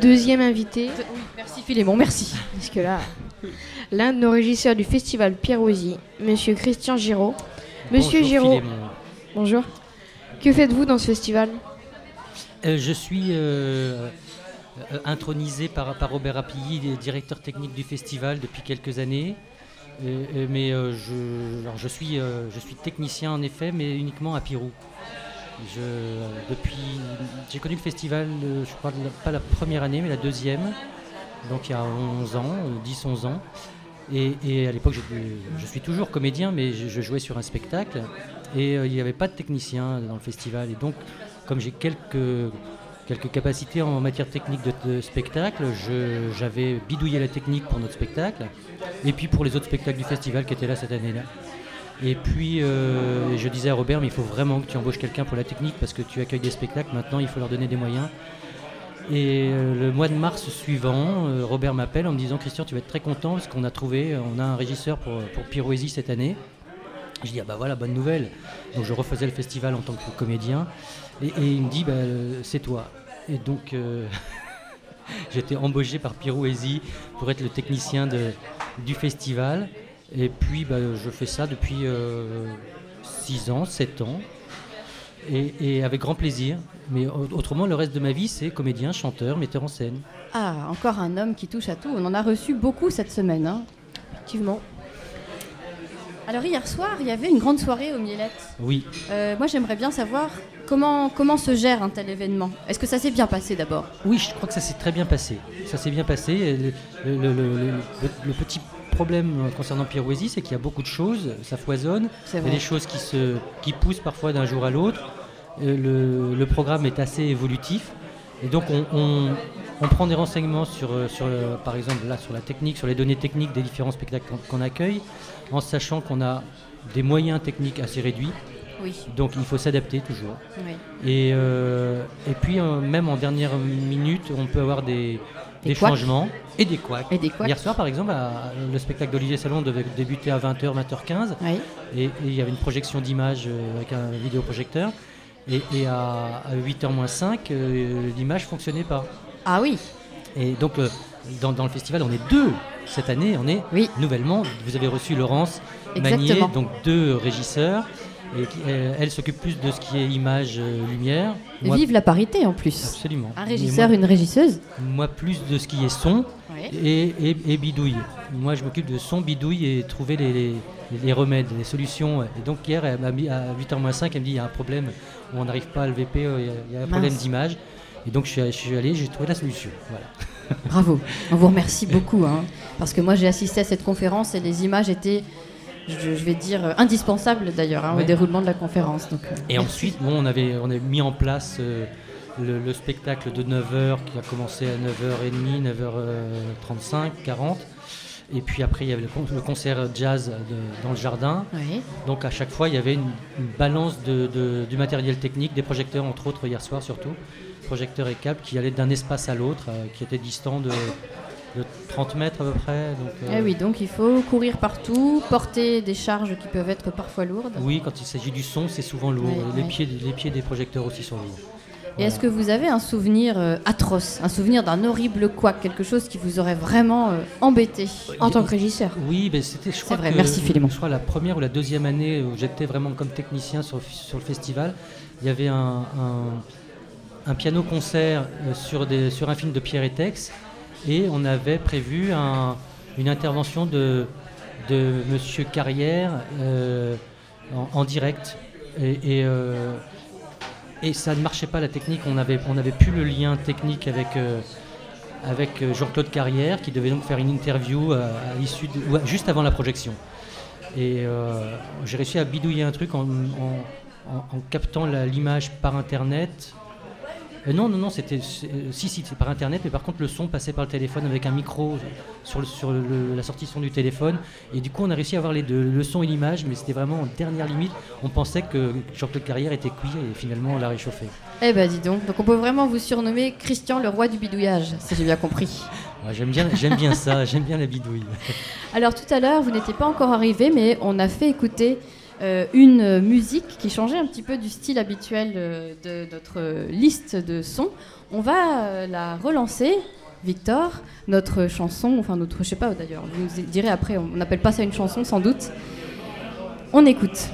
Deuxième invité. merci Philémon, merci. Parce que là, l'un de nos régisseurs du festival Pierre Monsieur Christian Giraud. Monsieur Giraud, bonjour. Que faites-vous dans ce festival? Euh, Je suis euh, euh, intronisé par, Robert Apilly, directeur technique du festival depuis quelques années. mais je, suis, je suis technicien en effet, mais uniquement à Pirou. Depuis, j'ai connu le festival, je crois pas la première année, mais la deuxième, donc il y a 11 ans, 10-11 ans. Et, à l'époque, je, suis toujours comédien, mais je, jouais sur un spectacle. Et il n'y avait pas de technicien dans le festival. Et donc, comme j'ai quelques quelques capacités en matière technique de, spectacle. J'avais bidouillé la technique pour notre spectacle et puis pour les autres spectacles du festival qui étaient là cette année-là. Et puis euh, je disais à Robert, mais il faut vraiment que tu embauches quelqu'un pour la technique parce que tu accueilles des spectacles, maintenant il faut leur donner des moyens. Et euh, le mois de mars suivant, euh, Robert m'appelle en me disant Christian, tu vas être très content parce qu'on a trouvé, on a un régisseur pour, pour Pyroésie cette année. Je dis ah bah voilà, bonne nouvelle. Donc je refaisais le festival en tant que comédien. Et, il me dit bah, c'est toi. Et donc, j'étais embauché par Pierrot pour être le technicien du festival. Et puis, bah, je fais ça depuis 6 euh, ans, 7 ans. Et, avec grand plaisir. Mais autrement, le reste de ma vie, c'est comédien, chanteur, metteur en scène. Ah, encore un homme qui touche à tout. On en a reçu beaucoup cette semaine. Hein. Effectivement. Alors hier soir, il y avait une grande soirée au Mielette. Oui. Euh, moi, j'aimerais bien savoir comment, comment se gère un tel événement. Est-ce que ça s'est bien passé d'abord? Oui, je crois que ça s'est très bien passé. Ça s'est bien passé. Le, petit problème concernant Pirouésie, c'est qu'il y a beaucoup de choses, ça foisonne. Il y a des choses qui, se, qui poussent parfois d'un jour à l'autre. Euh, le, programme est assez évolutif. Et donc on, prend des renseignements sur, sur par exemple là sur la technique, sur les données techniques des différents spectacles qu'on accueille en sachant qu'on a des moyens techniques assez réduits. Donc il faut s'adapter toujours. Et, euh, et puis euh, même en dernière minute, on peut avoir des, des, changements et des couacs. Hier soir par exemple, le spectacle d'Olivier Salon devait débuter à 20h, 20h15. Et, il y avait une projection d'image euh, avec un vidéoprojecteur. Et, et à, 8h moins 5, l'image ne fonctionnait pas. Ah oui. Et donc dans, dans, le festival, on est deux cette année, on est nouvellement. Vous avez reçu Laurence Magnier, donc deux régisseurs. Et elle, s'occupe plus de ce qui est image, euh, lumière. Vive la parité en plus. Absolument. Un régisseur, une régisseuse. Moi, plus de ce qui est son et, et, bidouille. Moi, je m'occupe de son, bidouille et trouver les, les, remèdes, les solutions. Et donc, hier, elle m'a mis à 8h-5, elle me dit il y a un problème, on n'arrive pas à le VP, euh, il y a un problème d'image. Et donc, je suis, je suis allé, j'ai trouvé la solution. Voilà. Bravo, on vous remercie beaucoup. Hein, parce que moi, j'ai assisté à cette conférence et les images étaient je, vais dire indispensables d'ailleurs hein, au déroulement de la conférence. Donc, euh, et ensuite, bon, on, avait, on a mis en place euh, le, spectacle de 9h qui a commencé à 9h30, 9h35, 40. Et puis après, il y avait le, concert jazz dans le jardin. Donc à chaque fois, il y avait une, balance de, du matériel technique, des projecteurs entre autres hier soir surtout projecteur et câble qui allait d'un espace à l'autre, euh, qui était distant de, 30 mètres à peu près. Donc, euh, eh oui, donc il faut courir partout, porter des charges qui peuvent être parfois lourdes. Oui, quand il s'agit du son, c'est souvent lourd. les, Pieds, les pieds des projecteurs aussi sont lourds. Et est-ce que vous avez un souvenir euh, atroce, un souvenir d'un horrible quoi, quelque chose qui vous aurait vraiment embêté en tant que régisseur? Oui, ben c'était, je crois vrai, merci Philémon. Je crois la première ou la deuxième année où j'étais vraiment comme technicien sur, sur le festival, il y avait un un piano-concert euh, sur, sur un film de Pierre et Tex et on avait prévu une intervention de, de Monsieur Carrière euh, en, direct. Et, euh, et, ça ne marchait pas la technique, on n'avait plus le lien technique avec, avec Jean-Claude Carrière qui devait donc faire une interview à, juste avant la projection. Et j'ai réussi à bidouiller un truc en captant l'image par internet euh, non, non, non, c'était. Euh, si, si, c'est par internet, mais par contre, le son passait par le téléphone avec un micro sur, sur la sortie son du téléphone. Et du coup, on a réussi à avoir les deux, le son et l'image, mais c'était vraiment en dernière limite. On pensait que Jean-Claude Carrière était cuit et finalement, on l'a réchauffé. Eh ben, dis donc. Donc, on peut vraiment vous surnommer Christian le roi du bidouillage, si j'ai bien compris. j'aime bien, j'aime bien ça, j'aime bien la bidouille. Alors, tout à l'heure, vous n'étiez pas encore arrivé, mais on a fait écouter euh, une musique qui changeait un petit peu du style habituel euh, de notre liste de sons. On va la relancer, Victor, notre chanson, enfin notre, je sais pas d'ailleurs, vous nous direz après, on n'appelle pas ça une chanson sans doute. On écoute.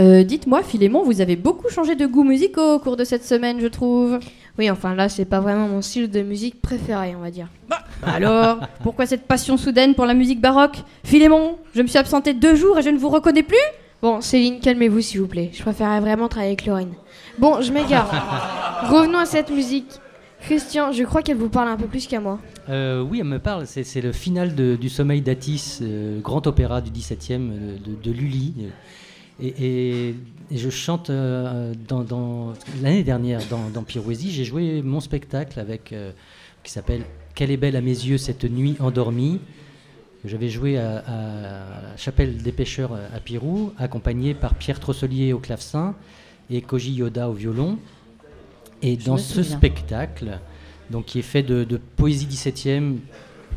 Euh, dites-moi, Philémon, vous avez beaucoup changé de goût musicaux au cours de cette semaine, je trouve. Oui, enfin là, c'est pas vraiment mon style de musique préféré, on va dire. Bah, alors, pourquoi cette passion soudaine pour la musique baroque? Philémon, je me suis absenté deux jours et je ne vous reconnais plus? Bon, Céline, calmez-vous s'il vous plaît. Je préférerais vraiment travailler avec Lorraine. Bon, je m'égare. Revenons à cette musique. Christian, je crois qu'elle vous parle un peu plus qu'à moi. Euh, oui, elle me parle. C'est le final du Sommeil d'Atis, euh, grand opéra du 17e de, de Lully. Et, je chante euh, dans, l'année dernière dans, dans Pirouésie, j'ai joué mon spectacle avec euh, qui s'appelle Quelle est belle à mes yeux cette nuit endormie. J'avais joué à, à, Chapelle des Pêcheurs à Pirou, accompagné par Pierre Trosselier au clavecin et Koji Yoda au violon. Et dans ce spectacle, donc qui est fait de, de poésie 17e,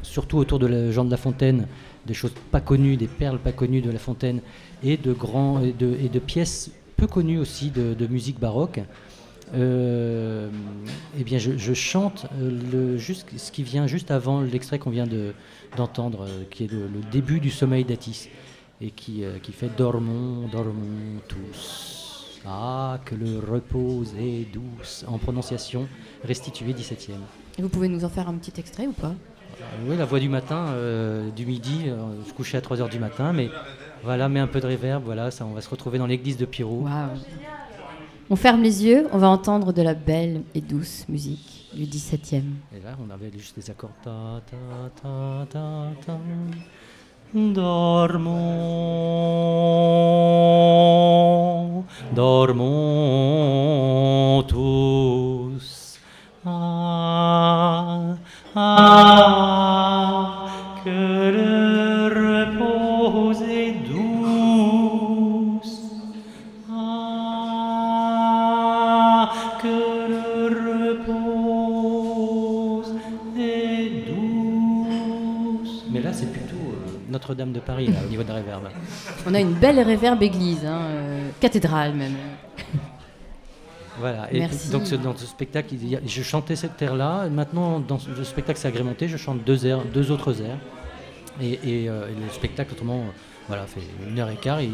surtout autour de Jean de La Fontaine, des choses pas connues, des perles pas connues de La Fontaine, et de, grands, et de, pièces peu connues aussi de, musique baroque. Euh, eh bien, je, chante euh, juste, ce qui vient juste avant l'extrait qu'on vient d'entendre, euh, qui est le, début du sommeil d'Atis, et qui, qui fait Dormons, dormons tous. Ah, que le repos est douce, en prononciation restituée 17e. Et vous pouvez nous en faire un petit extrait ou pas? Oui, la voix du matin, du midi, je couchais à 3h du matin, mais voilà, mets un peu de réverb, voilà, ça, on va se retrouver dans l'église de Pirou. On ferme les yeux, on va entendre de la belle et douce musique du 17e. Et là, on avait juste des accords. Ta, ta, ta, ta, ta. Dormons, dormons tous. Ah, que le repos est doux. Ah, que le repos est doux. Mais là, c'est plutôt euh, Notre-Dame de Paris, là, au niveau de la réverbe. On a une belle réverbe église, hein, euh, cathédrale même. Voilà, et donc dans ce spectacle, je chantais cette air-là. Maintenant, dans le spectacle, c'est agrémenté, je chante deux, airs, deux autres airs. Et, et le spectacle, autrement, voilà, fait une heure et quart et,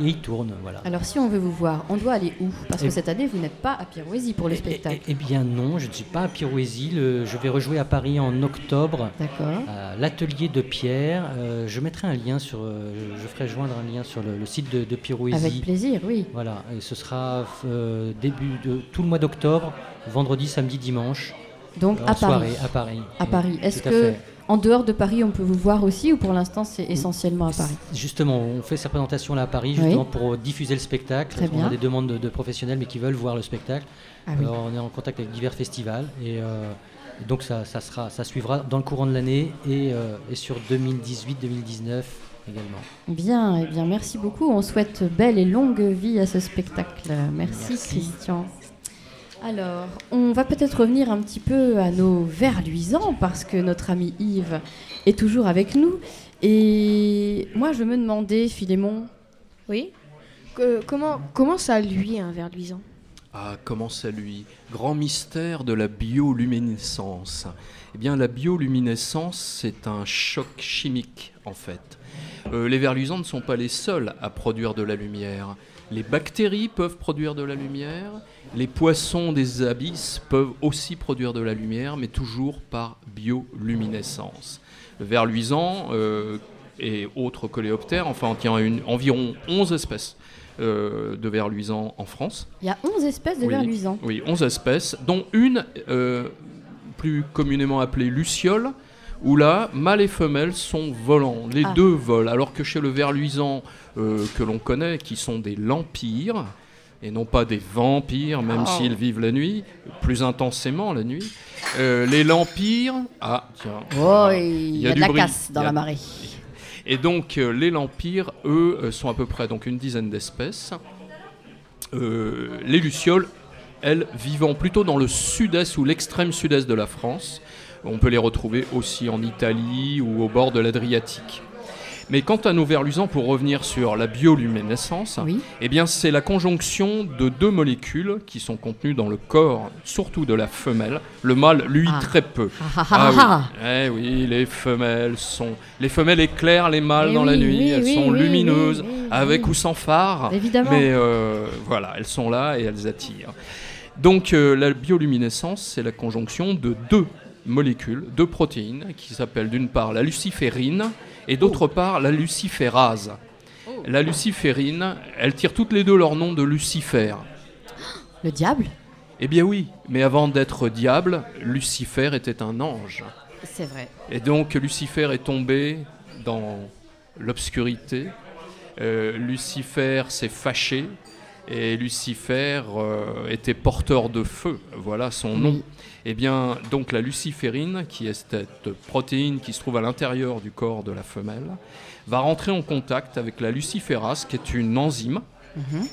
il tourne. Voilà. Alors si on veut vous voir, on doit aller où? Parce que cette année, vous n'êtes pas à Pirouésie pour le spectacle. Eh bien non, je ne suis pas à Pirouésie. je vais rejouer à Paris en octobre. D'accord. l'atelier de Pierre. Euh, je mettrai un lien sur. Euh, je ferai joindre un lien sur le, site de, de Pirouésie. Avec plaisir, oui. Voilà. Et ce sera euh, début de tout le mois d'octobre, vendredi, samedi, dimanche. Donc à Paris. à Paris. À Paris. Est-ce que en dehors de Paris, on peut vous voir aussi ou pour l'instant c'est essentiellement à Paris Justement, on fait sa présentation là à Paris justement pour diffuser le spectacle. on a des demandes de, professionnels mais qui veulent voir le spectacle. Ah on est en contact avec divers festivals et, euh, donc ça, sera, ça suivra dans le courant de l'année et, euh, sur 2018-2019 également. Bien, et eh bien merci beaucoup. On souhaite belle et longue vie à ce spectacle. Merci. Christian. Alors, on va peut-être revenir un petit peu à nos vers luisants parce que notre ami Yves est toujours avec nous. Et moi, je me demandais, Philémon. Oui comment, comment ça lui, un verre luisant? Ah, comment ça lui? Grand mystère de la bioluminescence. Eh bien, la bioluminescence, c'est un choc chimique, en fait. Euh, les vers luisants ne sont pas les seuls à produire de la lumière. Les bactéries peuvent produire de la lumière, les poissons des abysses peuvent aussi produire de la lumière, mais toujours par bioluminescence. Le ver luisant euh, et autres coléoptères, enfin, il y a environ 11 espèces euh, de vers luisants en France. Il y a 11 espèces de vers luisants Oui, 11 espèces, dont une plus communément appelée luciole, où là, mâles et femelles sont volants. Les ah. deux volent, alors que chez le ver luisant euh, que l'on connaît, qui sont des lampires, et non pas des vampires, même oh. s'ils vivent la nuit, plus intensément la nuit. Euh, les lampires, ah tiens, oh, il y, a, de la casse dans la marée. Et donc euh, les lampires, eux, sont à peu près donc une dizaine d'espèces. les lucioles, elles, vivant plutôt dans le sud-est ou l'extrême sud-est de la France, on peut les retrouver aussi en Italie ou au bord de l'Adriatique. Mais quant à nos vers luisants, pour revenir sur la bioluminescence, eh bien c'est la conjonction de deux molécules qui sont contenues dans le corps, surtout de la femelle. Le mâle, lui, ah. très peu. Ah, ah, ah oui. Eh oui, les femelles sont, les femelles éclairent les mâles eh dans la nuit. elles sont lumineuses, avec ou sans phare. Évidemment. Mais euh, voilà, elles sont là et elles attirent. Donc euh, la bioluminescence, c'est la conjonction de deux molécules, deux protéines, qui s'appellent d'une part la luciférine et d'autre oh. part la luciférase. Oh. La luciférine, elles tirent toutes les deux leur nom de Lucifer. Le diable? Eh bien oui, mais avant d'être diable, Lucifer était un ange. C'est vrai. Et donc Lucifer est tombé dans l'obscurité. Euh, Lucifer s'est fâché et Lucifer euh, était porteur de feu. Voilà son nom. Eh bien, donc la luciférine, qui est cette protéine qui se trouve à l'intérieur du corps de la femelle, va rentrer en contact avec la luciférase, qui est une enzyme. Mhm.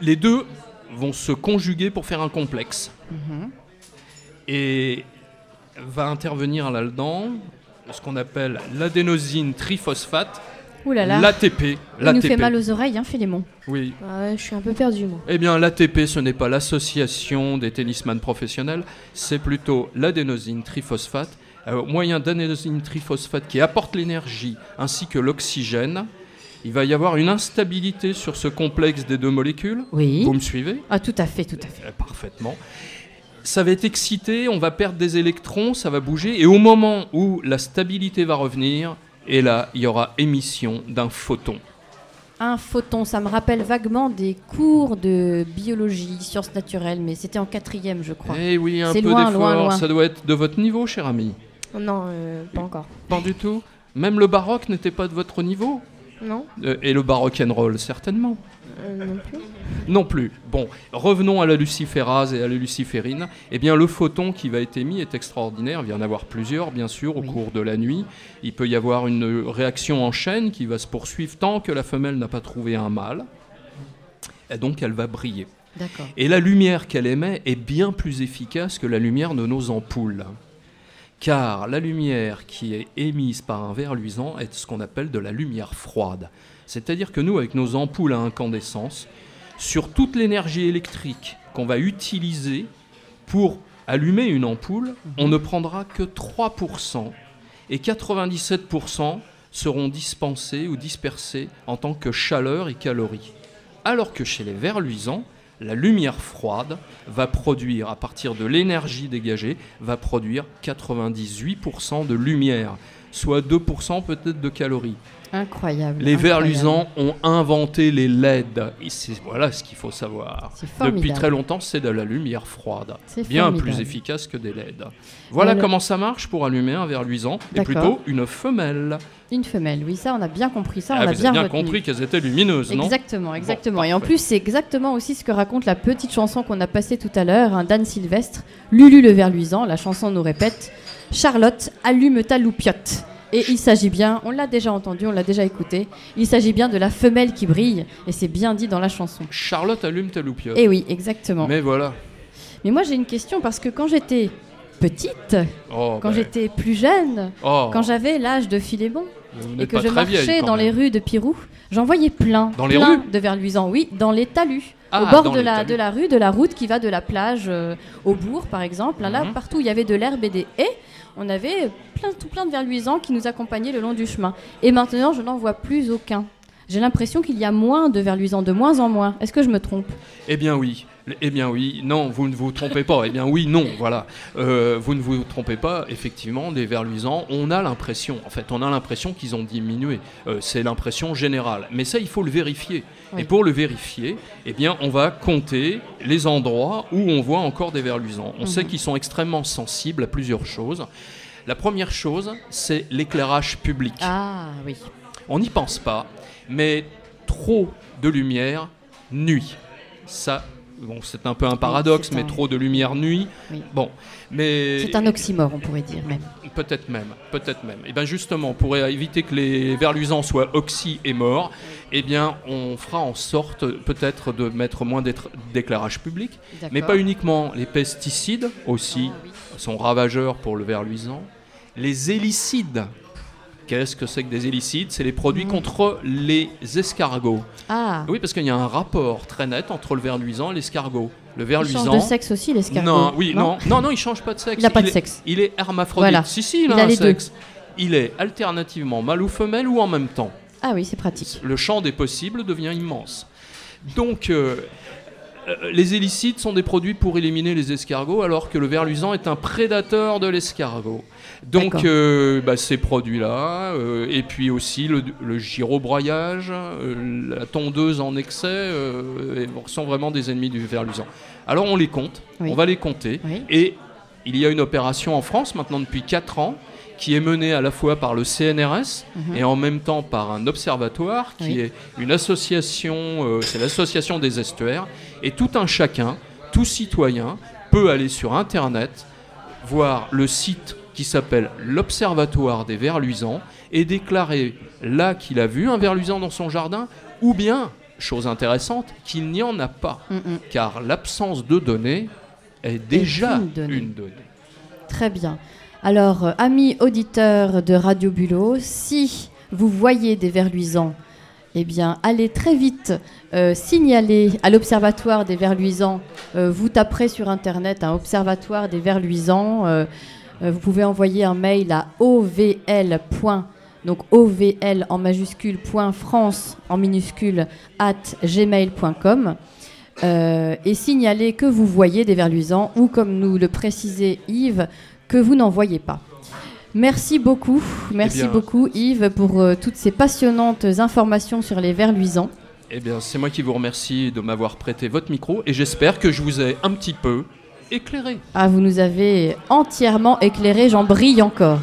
Les deux vont se conjuguer pour faire un complexe. Mhm. Et va intervenir là-dedans ce qu'on appelle l'adénosine triphosphate, L'ATP. Il nous fait mal aux oreilles, hein, Philémon. Oui. je suis un peu perdu, moi. Eh bien, l'ATP, ce n'est pas l'association des tennisman professionnels, c'est plutôt l'adénosine triphosphate. Euh, moyen d'adénosine triphosphate qui apporte l'énergie ainsi que l'oxygène. Il va y avoir une instabilité sur ce complexe des deux molécules. Oui. Vous me suivez? Ah, tout à fait, tout à fait. Euh, parfaitement ça va être excité, on va perdre des électrons, ça va bouger, et au moment où la stabilité va revenir, et là, il y aura émission d'un photon. Un photon, ça me rappelle vaguement des cours de biologie, sciences naturelles, mais c'était en quatrième, je crois. Eh oui, un peu d'effort, ça doit être de votre niveau, cher ami. Non, euh, pas encore. Pas du tout Même le baroque n'était pas de votre niveau Non. Euh, et le baroque and roll, certainement. Euh, non plus. Non plus. Bon, revenons à la luciférase et à la luciférine. Eh bien, le photon qui va être émis est extraordinaire. Il va y en avoir plusieurs, bien sûr, au cours de la nuit. Il peut y avoir une réaction en chaîne qui va se poursuivre tant que la femelle n'a pas trouvé un mâle. Et donc, elle va briller. Et la lumière qu'elle émet est bien plus efficace que la lumière de nos ampoules car la lumière qui est émise par un verre luisant est ce qu'on appelle de la lumière froide. C'est-à-dire que nous, avec nos ampoules à incandescence, sur toute l'énergie électrique qu'on va utiliser pour allumer une ampoule, on ne prendra que 3% et 97% seront dispensés ou dispersés en tant que chaleur et calories. Alors que chez les vers luisants, la lumière froide va produire, à partir de l'énergie dégagée, va produire 98% de lumière, soit 2% peut-être de calories. Incroyable. Les vers luisants ont inventé les LED. voilà ce qu'il faut savoir. Depuis très longtemps, c'est de la lumière froide. Bien plus efficace que des LED. Voilà comment ça marche pour allumer un verre luisant. Et plutôt une femelle. Une femelle, oui, ça on a bien compris ça. Ah, on a bien, bien compris qu'elles étaient lumineuses, non? Exactement, exactement. et en plus, c'est exactement aussi ce que raconte la petite chanson qu'on a passée tout à l'heure, un Dan Sylvestre, Lulu le verre luisant. La chanson nous répète Charlotte, allume ta loupiote. Et il s'agit bien, on l'a déjà entendu, on l'a déjà écouté, il s'agit bien de la femelle qui brille, et c'est bien dit dans la chanson. Charlotte allume ta loupiote. Eh oui, exactement. Mais voilà. Mais moi j'ai une question parce que quand j'étais petite, oh, quand ben. j'étais plus jeune, oh. quand j'avais l'âge de Philémon, et que je marchais dans les rues de Pirou, j'en voyais plein, dans les rues de verluisants, oui, dans les talus. au ah, bord de la, de la rue, de la route qui va de la plage euh, au bourg, par exemple. Là, mhm. partout, il y avait de l'herbe et des haies on avait plein, tout plein de vers luisants qui nous accompagnaient le long du chemin. Et maintenant, je n'en vois plus aucun. J'ai l'impression qu'il y a moins de vers luisants, de moins en moins. Est-ce que je me trompe? Eh bien oui. Eh bien oui, non, vous ne vous trompez pas. Eh bien oui, non, voilà. Euh, vous ne vous trompez pas, effectivement, des vers luisants, on a l'impression, en fait, on a l'impression qu'ils ont diminué. Euh, c'est l'impression générale. Mais ça, il faut le vérifier. Et pour le vérifier, eh bien, on va compter les endroits où on voit encore des vers luisants. On sait mhm. qu'ils sont extrêmement sensibles à plusieurs choses. La première chose, c'est l'éclairage public. Ah oui. On n'y pense pas, mais trop de lumière nuit. Ça, Bon, c'est un peu un paradoxe, mais trop de lumière nuit. Bon, mais c'est un oxymore, on pourrait dire même. Peut-être même, peut-être même. Et bien justement, pour éviter que les vers luisants soient oxy et morts, eh bien, on fera en sorte peut-être de mettre moins d'éclairage public, mais pas uniquement. Les pesticides aussi ah sont ravageurs pour le ver luisant. Les hélicides Qu'est-ce que c'est que des hélicides C'est les produits mmh. contre les escargots. Ah. Oui, parce qu'il y a un rapport très net entre le ver luisant et l'escargot. Le ver il luisant. change de sexe aussi, l'escargot. Non, oui, non, non, non, il change pas de sexe. Il n'a pas de sexe. il est hermaphrodite. Si, si, il, a, un sexe. Il est alternativement mâle ou femelle ou en même temps. Ah oui, c'est pratique. Le champ des possibles devient immense. Donc, euh, les hélicides sont des produits pour éliminer les escargots, alors que le ver luisant est un prédateur de l'escargot. Donc euh, bah, ces produits-là, euh, et puis aussi le, le gyrobroyage, la tondeuse en excès, sont vraiment des ennemis du ver luisant. Alors on les compte, on va les compter, et il y a une opération en France maintenant depuis 4 ans qui est menée à la fois par le CNRS mhm. et en même temps par un observatoire qui est une association, euh, c'est l'association des estuaires, et tout un chacun, tout citoyen, peut aller sur Internet, voir le site qui s'appelle l'Observatoire des vers luisants et déclarer là qu'il a vu un ver luisant dans son jardin, ou bien, chose intéressante, qu'il n'y en a pas, car l'absence de données est déjà une donnée. Très bien. Alors, euh, amis auditeurs de Radio Bulot, si vous voyez des vers luisants, eh bien, allez très vite euh, signaler à l'Observatoire des vers luisants. Euh, vous taperez sur Internet un Observatoire des vers luisants. vous pouvez envoyer un mail à ovl. Donc ovl en majuscule en minuscule at gmail.com et signaler que vous voyez des vers luisants ou comme nous le précisait Yves, que vous n'en voyez pas. Merci beaucoup, merci eh beaucoup Yves pour euh, toutes ces passionnantes informations sur les vers luisants. Eh bien, c'est moi qui vous remercie de m'avoir prêté votre micro et j'espère que je vous ai un petit peu éclairé. Ah, vous nous avez entièrement éclairé, j'en brille encore.